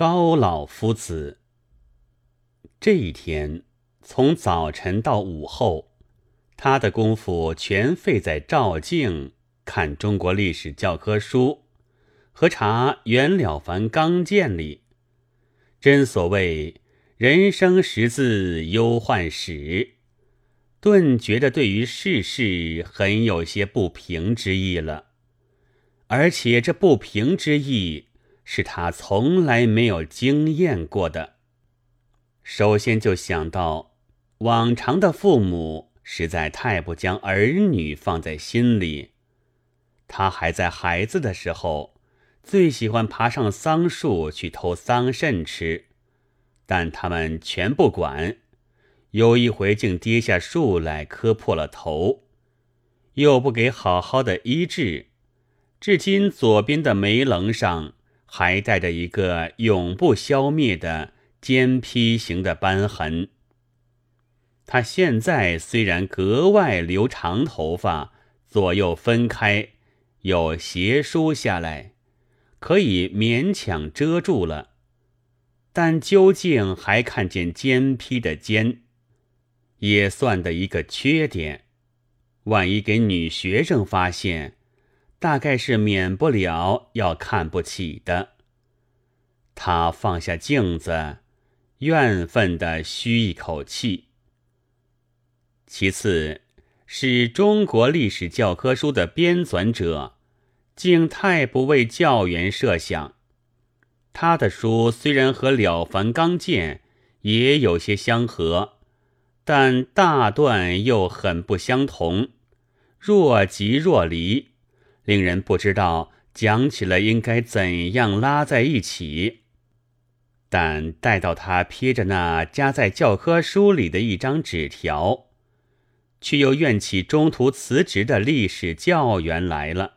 高老夫子。这一天，从早晨到午后，他的功夫全费在照镜、看中国历史教科书和查《袁了凡纲鉴》里。真所谓“人生识字忧患始”，顿觉得对于世事很有些不平之意了。而且这不平之意是他从来没有经验过的。首先就想到，往常的父母实在太不将儿女放在心里。他还在孩子的时候。最喜欢爬上桑树去偷桑葚吃，但他们全不管。有一回竟跌下树来磕破了头，又不给好好的医治，至今左边的眉棱上还带着一个永不消灭的尖劈形的斑痕。他现在虽然格外留长头发，左右分开，又斜梳下来。可以勉强遮住了，但究竟还看见尖劈的尖，也算的一个缺点。万一给女学生发现，大概是免不了要看不起的。他放下镜子，怨愤地吁一口气。其次，是中国历史教科书的编纂者。竟太不为教员设想。他的书虽然和《了凡刚健》也有些相合，但大段又很不相同，若即若离，令人不知道讲起来应该怎样拉在一起。但待到他瞥着那夹在教科书里的一张纸条，却又怨起中途辞职的历史教员来了。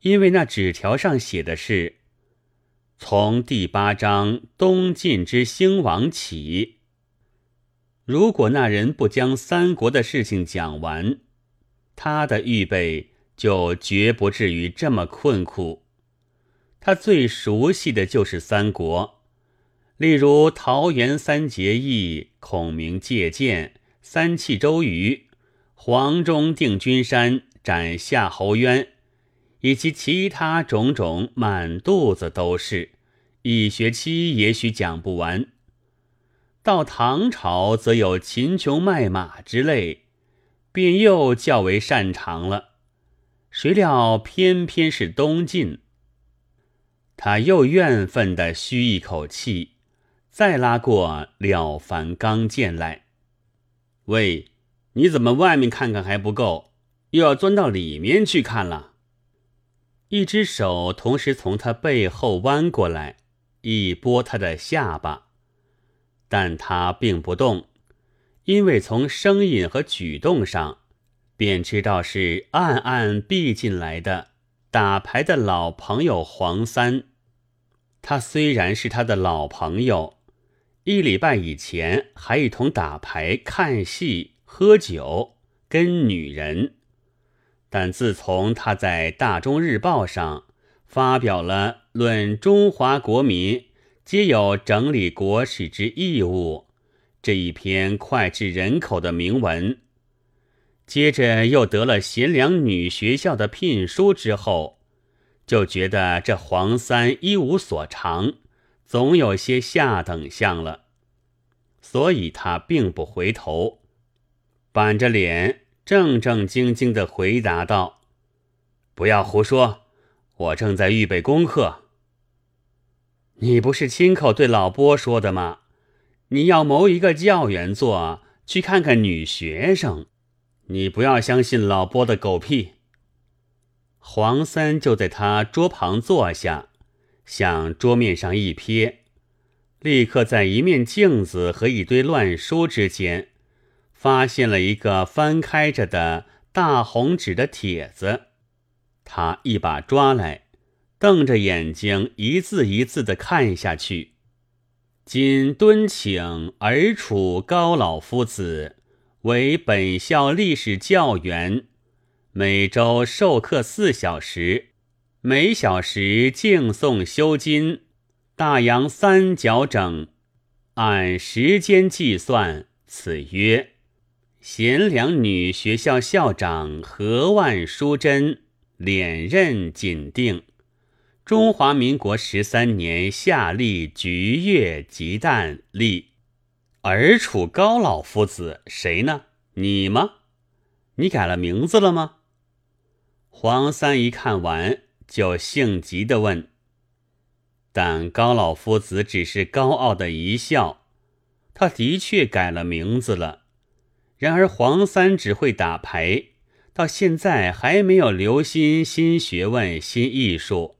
因为那纸条上写的是：“从第八章东晋之兴亡起。”如果那人不将三国的事情讲完，他的预备就绝不至于这么困苦。他最熟悉的就是三国，例如桃园三结义、孔明借箭、三气周瑜、黄忠定军山、斩夏侯渊。以及其他种种，满肚子都是，一学期也许讲不完。到唐朝，则有秦琼卖马之类，便又较为擅长了。谁料偏偏是东晋，他又怨愤地吁一口气，再拉过《了凡刚剑》来。喂，你怎么外面看看还不够，又要钻到里面去看了？一只手同时从他背后弯过来，一拨他的下巴，但他并不动，因为从声音和举动上，便知道是暗暗避进来的打牌的老朋友黄三。他虽然是他的老朋友，一礼拜以前还一同打牌、看戏、喝酒、跟女人。但自从他在《大中日报》上发表了《论中华国民皆有整理国史之义务》这一篇脍炙人口的铭文，接着又得了贤良女学校的聘书之后，就觉得这黄三一无所长，总有些下等相了，所以他并不回头，板着脸。正正经经的回答道：“不要胡说，我正在预备功课。你不是亲口对老波说的吗？你要谋一个教员做，去看看女学生。你不要相信老波的狗屁。”黄三就在他桌旁坐下，向桌面上一瞥，立刻在一面镜子和一堆乱书之间。发现了一个翻开着的大红纸的帖子，他一把抓来，瞪着眼睛一字一字的看下去。今敦请尔楚高老夫子为本校历史教员，每周授课四小时，每小时敬诵修经，大洋三角整，按时间计算，此曰贤良女学校校长何万淑珍连任紧定。中华民国十三年夏历菊月吉旦立。而处高老夫子谁呢？你吗？你改了名字了吗？黄三一看完，就性急的问。但高老夫子只是高傲的一笑，他的确改了名字了。然而黄三只会打牌，到现在还没有留心新学问、新艺术。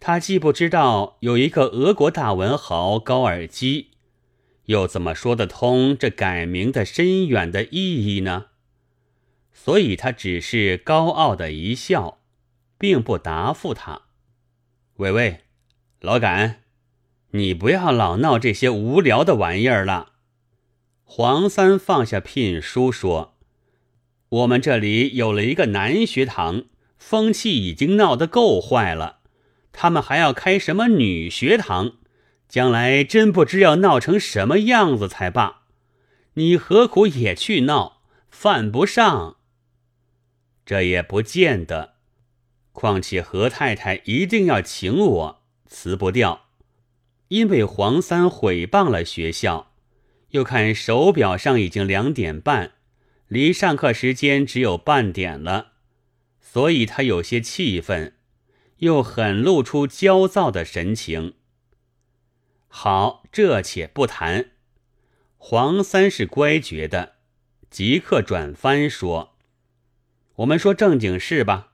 他既不知道有一个俄国大文豪高尔基。又怎么说得通这改名的深远的意义呢？所以他只是高傲的一笑，并不答复他。喂喂，老杆，你不要老闹这些无聊的玩意儿了。黄三放下聘书说：“我们这里有了一个男学堂，风气已经闹得够坏了，他们还要开什么女学堂？”将来真不知要闹成什么样子才罢，你何苦也去闹？犯不上。这也不见得。况且何太太一定要请我，辞不掉。因为黄三毁谤了学校，又看手表上已经两点半，离上课时间只有半点了，所以他有些气愤，又很露出焦躁的神情。好，这且不谈。黄三是乖觉的，即刻转翻说：“我们说正经事吧。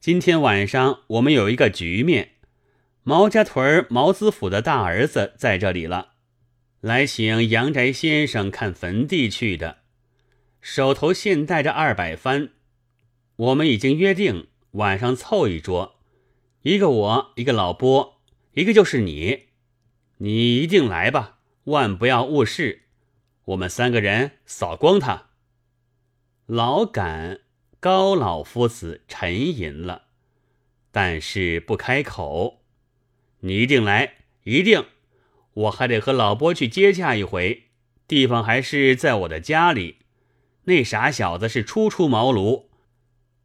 今天晚上我们有一个局面，毛家屯毛子府的大儿子在这里了，来请杨宅先生看坟地去的，手头现带着二百番。我们已经约定晚上凑一桌，一个我，一个老波，一个就是你。”你一定来吧，万不要误事。我们三个人扫光他。老杆高老夫子沉吟了，但是不开口。你一定来，一定。我还得和老波去接洽一回，地方还是在我的家里。那傻小子是初出茅庐，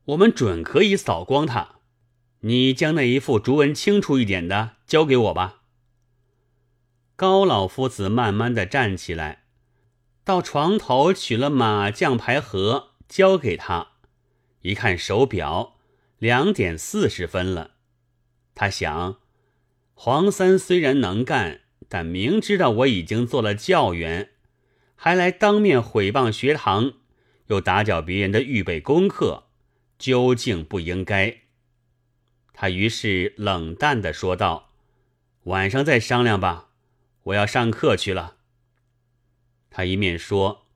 我们准可以扫光他。你将那一副竹文清楚一点的交给我吧。高老夫子慢慢的站起来，到床头取了麻将牌盒，交给他。一看手表，两点四十分了。他想，黄三虽然能干，但明知道我已经做了教员，还来当面毁谤学堂，又打搅别人的预备功课，究竟不应该。他于是冷淡的说道：“晚上再商量吧。”我要上课去了。他一面说，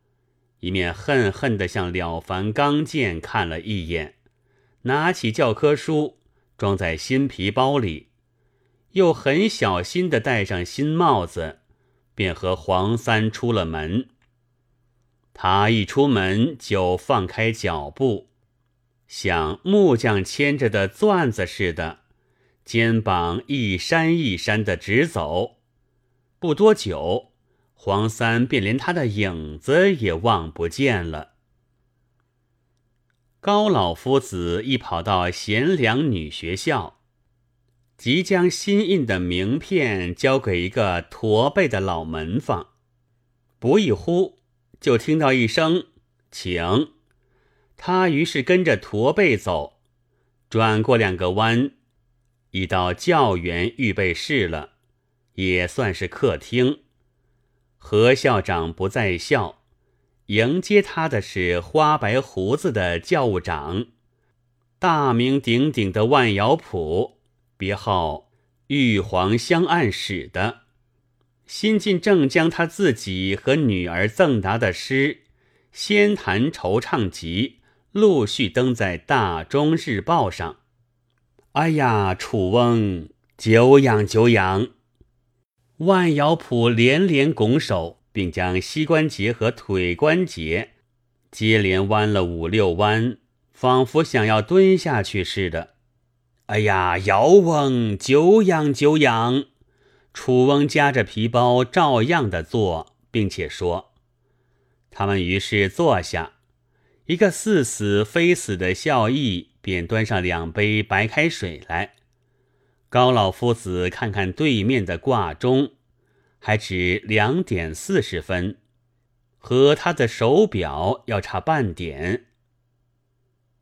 一面恨恨地向了凡刚健看了一眼，拿起教科书装在新皮包里，又很小心地戴上新帽子，便和黄三出了门。他一出门就放开脚步，像木匠牵着的钻子似的，肩膀一山一山的直走。不多久，黄三便连他的影子也望不见了。高老夫子一跑到贤良女学校，即将新印的名片交给一个驼背的老门房，不一呼，就听到一声“请”。他于是跟着驼背走，转过两个弯，已到教员预备室了。也算是客厅，何校长不在校，迎接他的是花白胡子的教务长，大名鼎鼎的万尧普，别号玉皇香案使的，新进正将他自己和女儿赠答的诗《仙坛惆怅集》陆续登在《大中日报》上。哎呀，楚翁，久仰久仰。万姚普连连拱手，并将膝关节和腿关节接连弯了五六弯，仿佛想要蹲下去似的。哎呀，尧翁久仰久仰！楚翁夹着皮包，照样的做，并且说：“他们于是坐下，一个似死非死的笑意，便端上两杯白开水来。高老夫子看看对面的挂钟，还只两点四十分，和他的手表要差半点。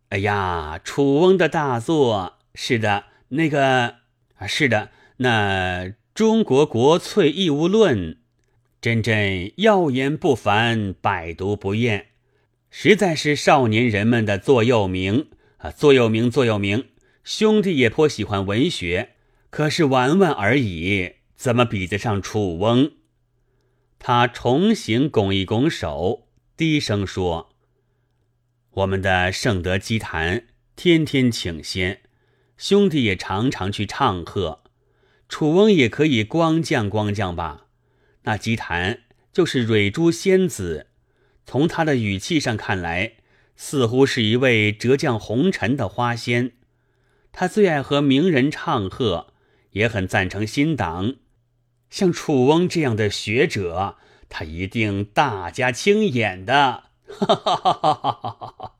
哎呀，楚翁的大作，是的，那个啊，是的，那。”《中国国粹义务论》真真耀言不凡，百读不厌，实在是少年人们的座右铭啊！座右铭，座右铭。兄弟也颇喜欢文学，可是玩玩而已，怎么比得上楚翁？他重新拱一拱手，低声说：“我们的圣德基坛天天请仙，兄弟也常常去唱和。”楚翁也可以光降光降吧？那姬檀就是蕊珠仙子，从他的语气上看来，似乎是一位折降红尘的花仙。他最爱和名人唱和，也很赞成新党。像楚翁这样的学者，他一定大家青眼的。哈哈哈哈哈哈！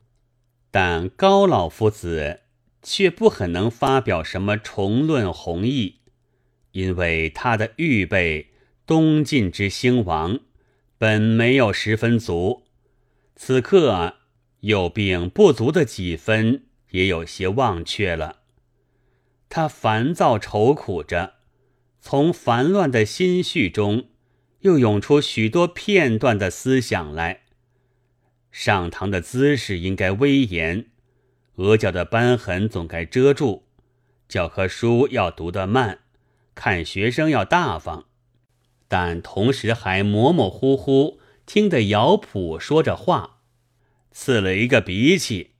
但高老夫子却不很能发表什么重论弘毅。因为他的预备东晋之兴亡本没有十分足，此刻又病不足的几分也有些忘却了。他烦躁愁苦着，从烦乱的心绪中又涌出许多片段的思想来。上堂的姿势应该威严，额角的斑痕总该遮住，教科书要读得慢。看学生要大方，但同时还模模糊糊听得姚普说着话，刺了一个鼻涕。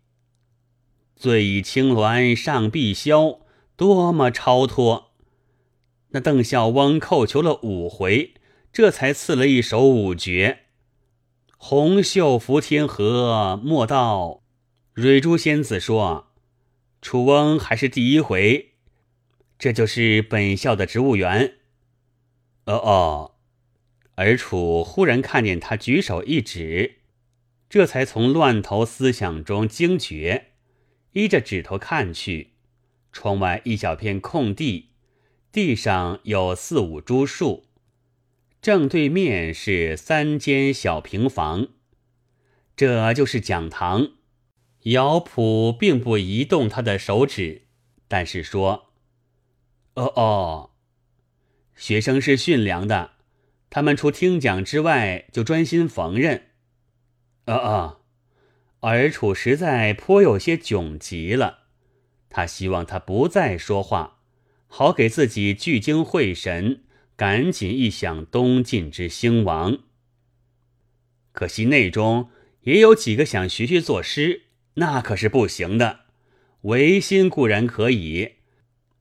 醉倚青鸾上碧霄，多么超脱！那邓孝翁叩求了五回，这才赐了一首五绝：红袖拂天河，莫道蕊珠仙子说，楚翁还是第一回。这就是本校的植物园。哦哦，而楚忽然看见他举手一指，这才从乱头思想中惊觉，依着指头看去，窗外一小片空地，地上有四五株树，正对面是三间小平房，这就是讲堂。姚普并不移动他的手指，但是说。哦哦，学生是驯良的，他们除听讲之外，就专心缝纫。哦哦，尔楚实在颇有些窘极了，他希望他不再说话，好给自己聚精会神，赶紧一想东晋之兴亡。可惜内中也有几个想学学作诗，那可是不行的。唯心固然可以。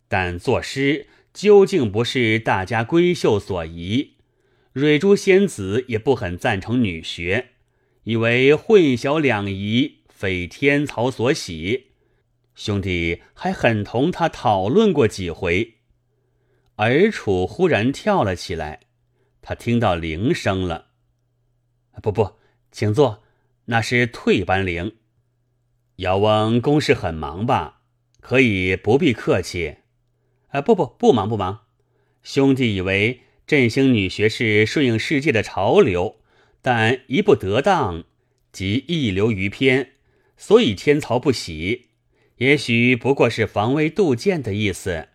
但作诗究竟不是大家闺秀所宜，蕊珠仙子也不很赞成女学，以为混淆两仪，非天曹所喜。兄弟还很同他讨论过几回。尔楚忽然跳了起来，他听到铃声了。不不，请坐，那是退班铃。姚翁公事很忙吧？可以不必客气。啊，不不不忙不忙，兄弟以为振兴女学是顺应世界的潮流，但一不得当，即一流于偏，所以天曹不喜。也许不过是防微杜渐的意思。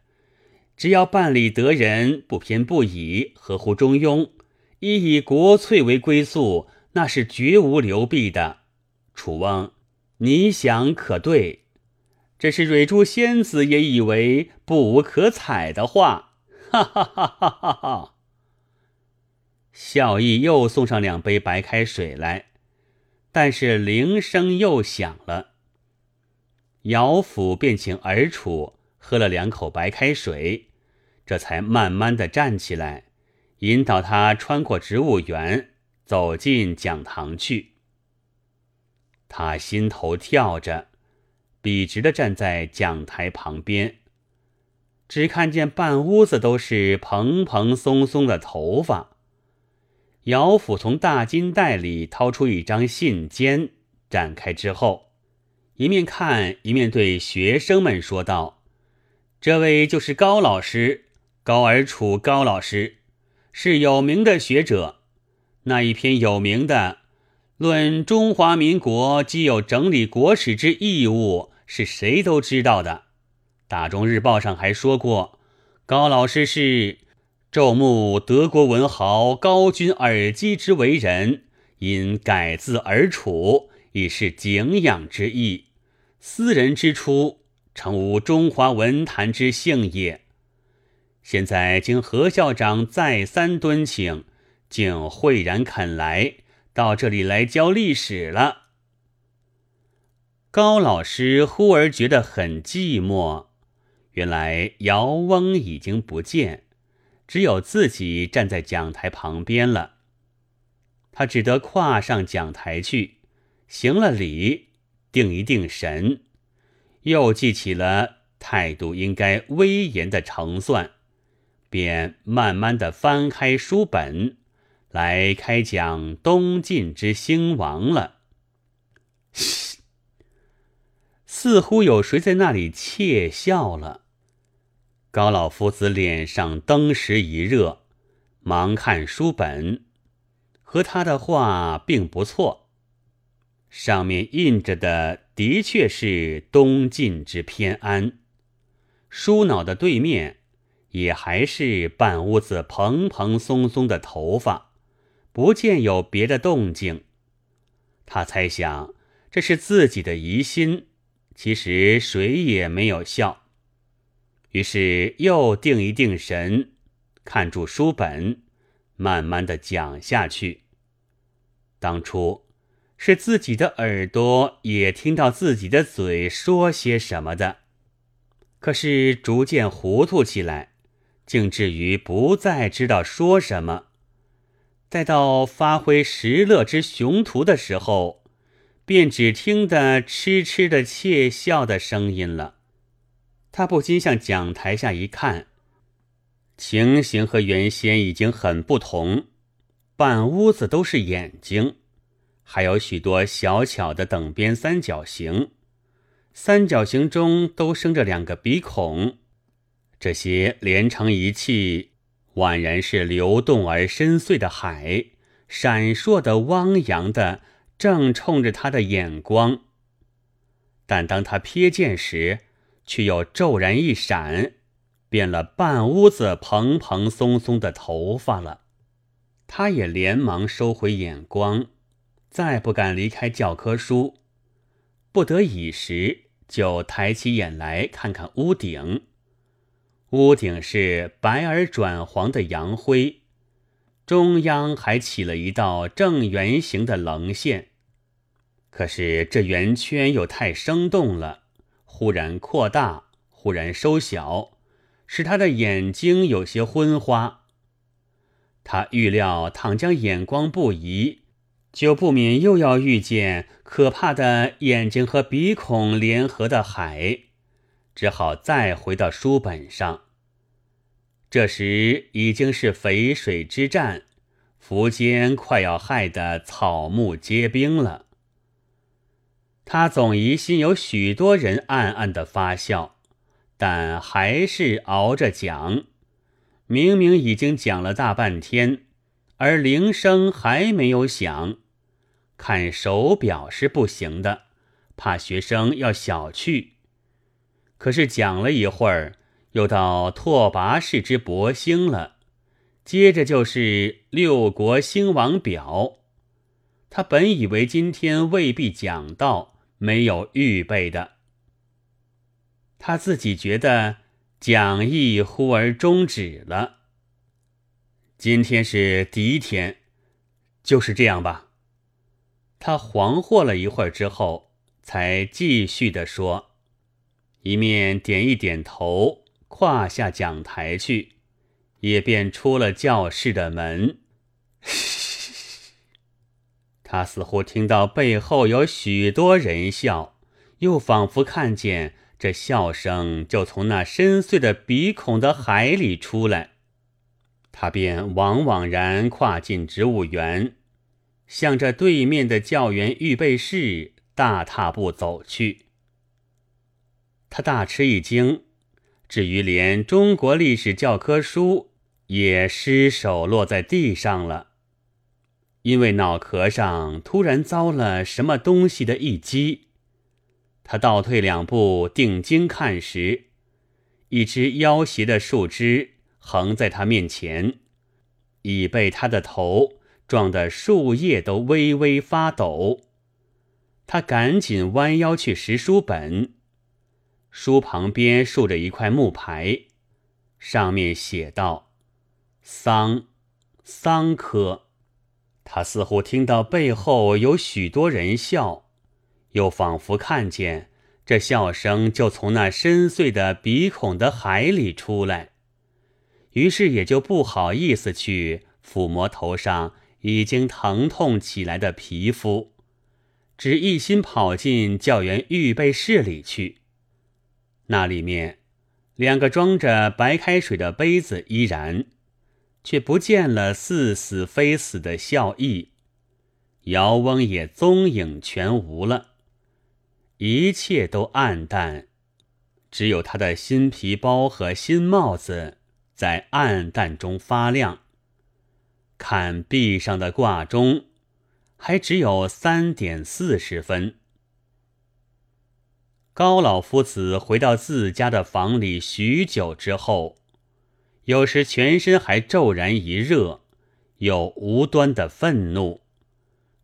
只要办理得人，不偏不倚，合乎中庸，以以国粹为归宿，那是绝无流弊的。楚翁，你想可对？这是蕊珠仙子也以为不无可采的话，哈哈哈哈哈哈！孝义又送上两杯白开水来，但是铃声又响了。姚府便请儿楚喝了两口白开水，这才慢慢的站起来，引导他穿过植物园，走进讲堂去。他心头跳着。笔直的站在讲台旁边，只看见半屋子都是蓬蓬松松的头发。姚府从大金袋里掏出一张信笺，展开之后，一面看一面对学生们说道：“这位就是高老师，高尔楚高老师，是有名的学者。那一篇有名的《论中华民国既有整理国史之义务》，是谁都知道的。大中日报上还说过，高老师是。”昼目德国文豪高君尔基之为人，因改字而处，以是敬仰之意。私人之初，诚无中华文坛之幸也。现在经何校长再三敦请，竟慧然肯来到这里来教历史了。高老师忽而觉得很寂寞，原来姚翁已经不见。只有自己站在讲台旁边了，他只得跨上讲台去，行了礼，定一定神，又记起了态度应该威严的成算，便慢慢的翻开书本，来开讲东晋之兴亡了。似乎有谁在那里窃笑了。高老夫子脸上登时一热，忙看书本，和他的话并不错。上面印着的的确是东晋之偏安，书脑的对面也还是半屋子蓬蓬松松的头发，不见有别的动静。他猜想这是自己的疑心，其实谁也没有笑。于是又定一定神，看住书本，慢慢的讲下去。当初是自己的耳朵也听到自己的嘴说些什么的，可是逐渐糊涂起来，竟至于不再知道说什么。待到发挥石勒之雄图的时候，便只听得痴痴的窃笑的声音了。他不禁向讲台下一看，情形和原先已经很不同。半屋子都是眼睛，还有许多小巧的等边三角形，三角形中都生着两个鼻孔，这些连成一气，宛然是流动而深邃的海，闪烁的、汪洋的，正冲着他的眼光。但当他瞥见时，却又骤然一闪，变了半屋子蓬蓬松松的头发了。他也连忙收回眼光，再不敢离开教科书。不得已时，就抬起眼来看看屋顶。屋顶是白而转黄的洋灰，中央还起了一道正圆形的棱线。可是这圆圈又太生动了。忽然扩大，忽然收小，使他的眼睛有些昏花。他预料，倘将眼光不移，就不免又要遇见可怕的眼睛和鼻孔联合的海，只好再回到书本上。这时已经是淝水之战，苻坚快要害得草木皆兵了。他总疑心有许多人暗暗的发笑，但还是熬着讲。明明已经讲了大半天，而铃声还没有响。看手表是不行的，怕学生要小觑。可是讲了一会儿，又到拓跋氏之博兴了，接着就是六国兴亡表。他本以为今天未必讲到。没有预备的，他自己觉得讲义忽而终止了。今天是第一天，就是这样吧。他惶惑了一会儿之后，才继续的说，一面点一点头，跨下讲台去，也便出了教室的门。他似乎听到背后有许多人笑，又仿佛看见这笑声就从那深邃的鼻孔的海里出来。他便往往然跨进植物园，向着对面的教员预备室大踏步走去。他大吃一惊，至于连中国历史教科书也失手落在地上了，因为脑壳上突然遭了什么东西的一击。他倒退两步，定睛看时，一只妖邪的树枝。横在他面前，已被他的头撞得树叶都微微发抖。他赶紧弯腰去拾书本，书旁边竖着一块木牌，上面写道：“桑，桑科。”他似乎听到背后有许多人笑，又仿佛看见这笑声就从那深邃的鼻孔的海里出来。于是也就不好意思去抚摸头上已经疼痛起来的皮肤，只一心跑进教员预备室里去。那里面两个装着白开水的杯子依然，却不见了似死非死的笑意，姚翁也踪影全无了，一切都暗淡，只有他的新皮包和新帽子。在暗淡中发亮。看壁上的挂钟，还只有三点四十分。高老夫子回到自家的房里许久之后，有时全身还骤然一热，有无端的愤怒，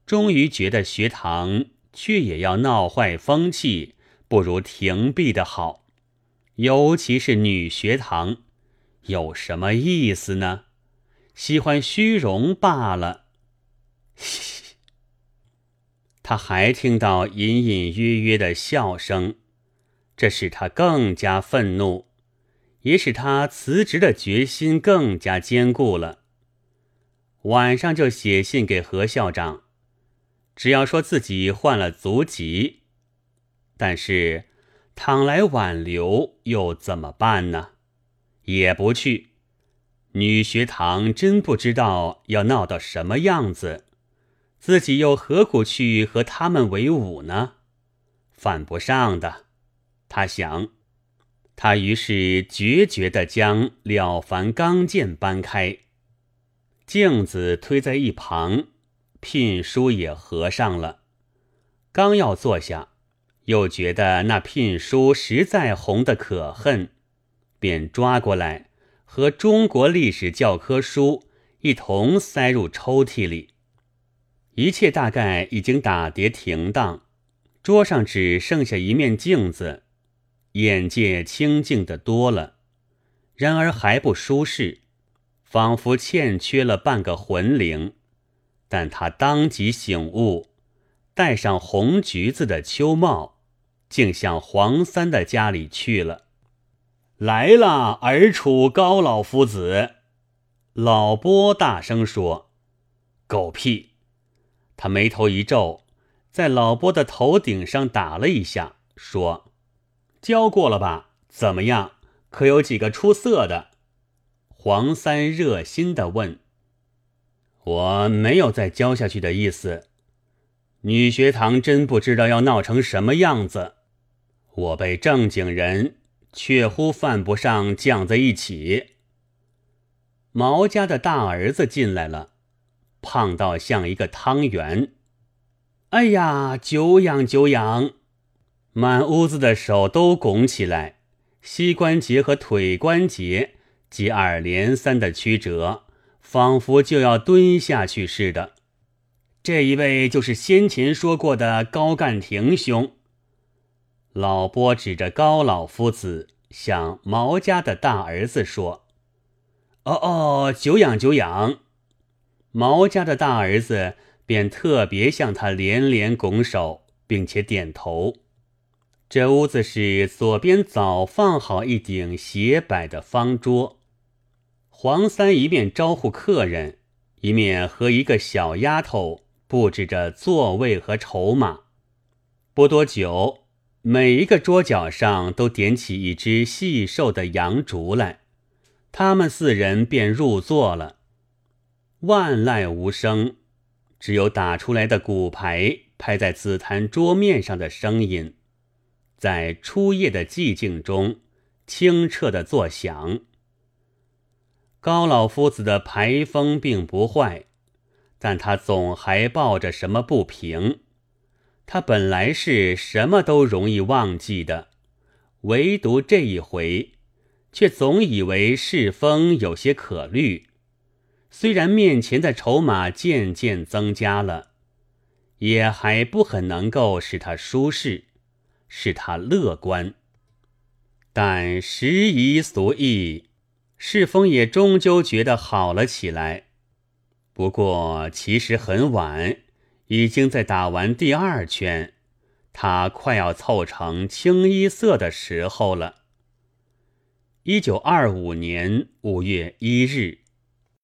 终于觉得学堂却也要闹坏风气，不如停闭的好，尤其是女学堂。有什么意思呢？喜欢虚荣罢了。嘻嘻，他还听到隐隐约约的笑声，这使他更加愤怒，也使他辞职的决心更加坚固了。晚上就写信给何校长，只要说自己患了足疾，但是倘来挽留，又怎么办呢？也不去，女学堂真不知道要闹到什么样子，自己又何苦去和他们为伍呢？犯不上的，他想。他于是决绝地将《了凡刚剑》搬开，镜子推在一旁，聘书也合上了。刚要坐下，又觉得那聘书实在红得可恨。便抓过来，和中国历史教科书一同塞入抽屉里。一切大概已经打叠停当，桌上只剩下一面镜子，眼界清净的多了，然而还不舒适，仿佛欠缺了半个魂灵。但他当即醒悟，戴上红橘子的秋帽，竟向黄三的家里去了。来了，儿楚高老夫子。老波大声说：“狗屁！”他眉头一皱，在老波的头顶上打了一下，说：“教过了吧？怎么样？可有几个出色的？”黄三热心的问：“我没有再教下去的意思。女学堂真不知道要闹成什么样子。我被正经人。”确乎犯不上犟在一起。毛家的大儿子进来了，胖到像一个汤圆。哎呀，久仰久仰！满屋子的手都拱起来，膝关节和腿关节接二连三的曲折，仿佛就要蹲下去似的。这一位就是先前说过的高干亭兄。老波指着高老夫子，向毛家的大儿子说：“哦哦，久仰久仰。”毛家的大儿子便特别向他连连拱手，并且点头。这屋子是左边早放好一顶斜摆的方桌，黄三一面招呼客人，一面和一个小丫头布置着座位和筹码。不多久。每一个桌角上都点起一只细瘦的羊烛来，他们四人便入座了。万籁无声，只有打出来的骨牌拍在紫檀桌面上的声音，在初夜的寂静中清澈的作响。高老夫子的牌风并不坏，但他总还抱着什么不平。他本来是什么都容易忘记的，唯独这一回，却总以为世风有些可虑。虽然面前的筹码渐渐增加了，也还不很能够使他舒适，使他乐观。但时移俗易，世风也终究觉得好了起来。不过其实很晚。已经在打完第二圈，他快要凑成清一色的时候了。一九二五年五月一日。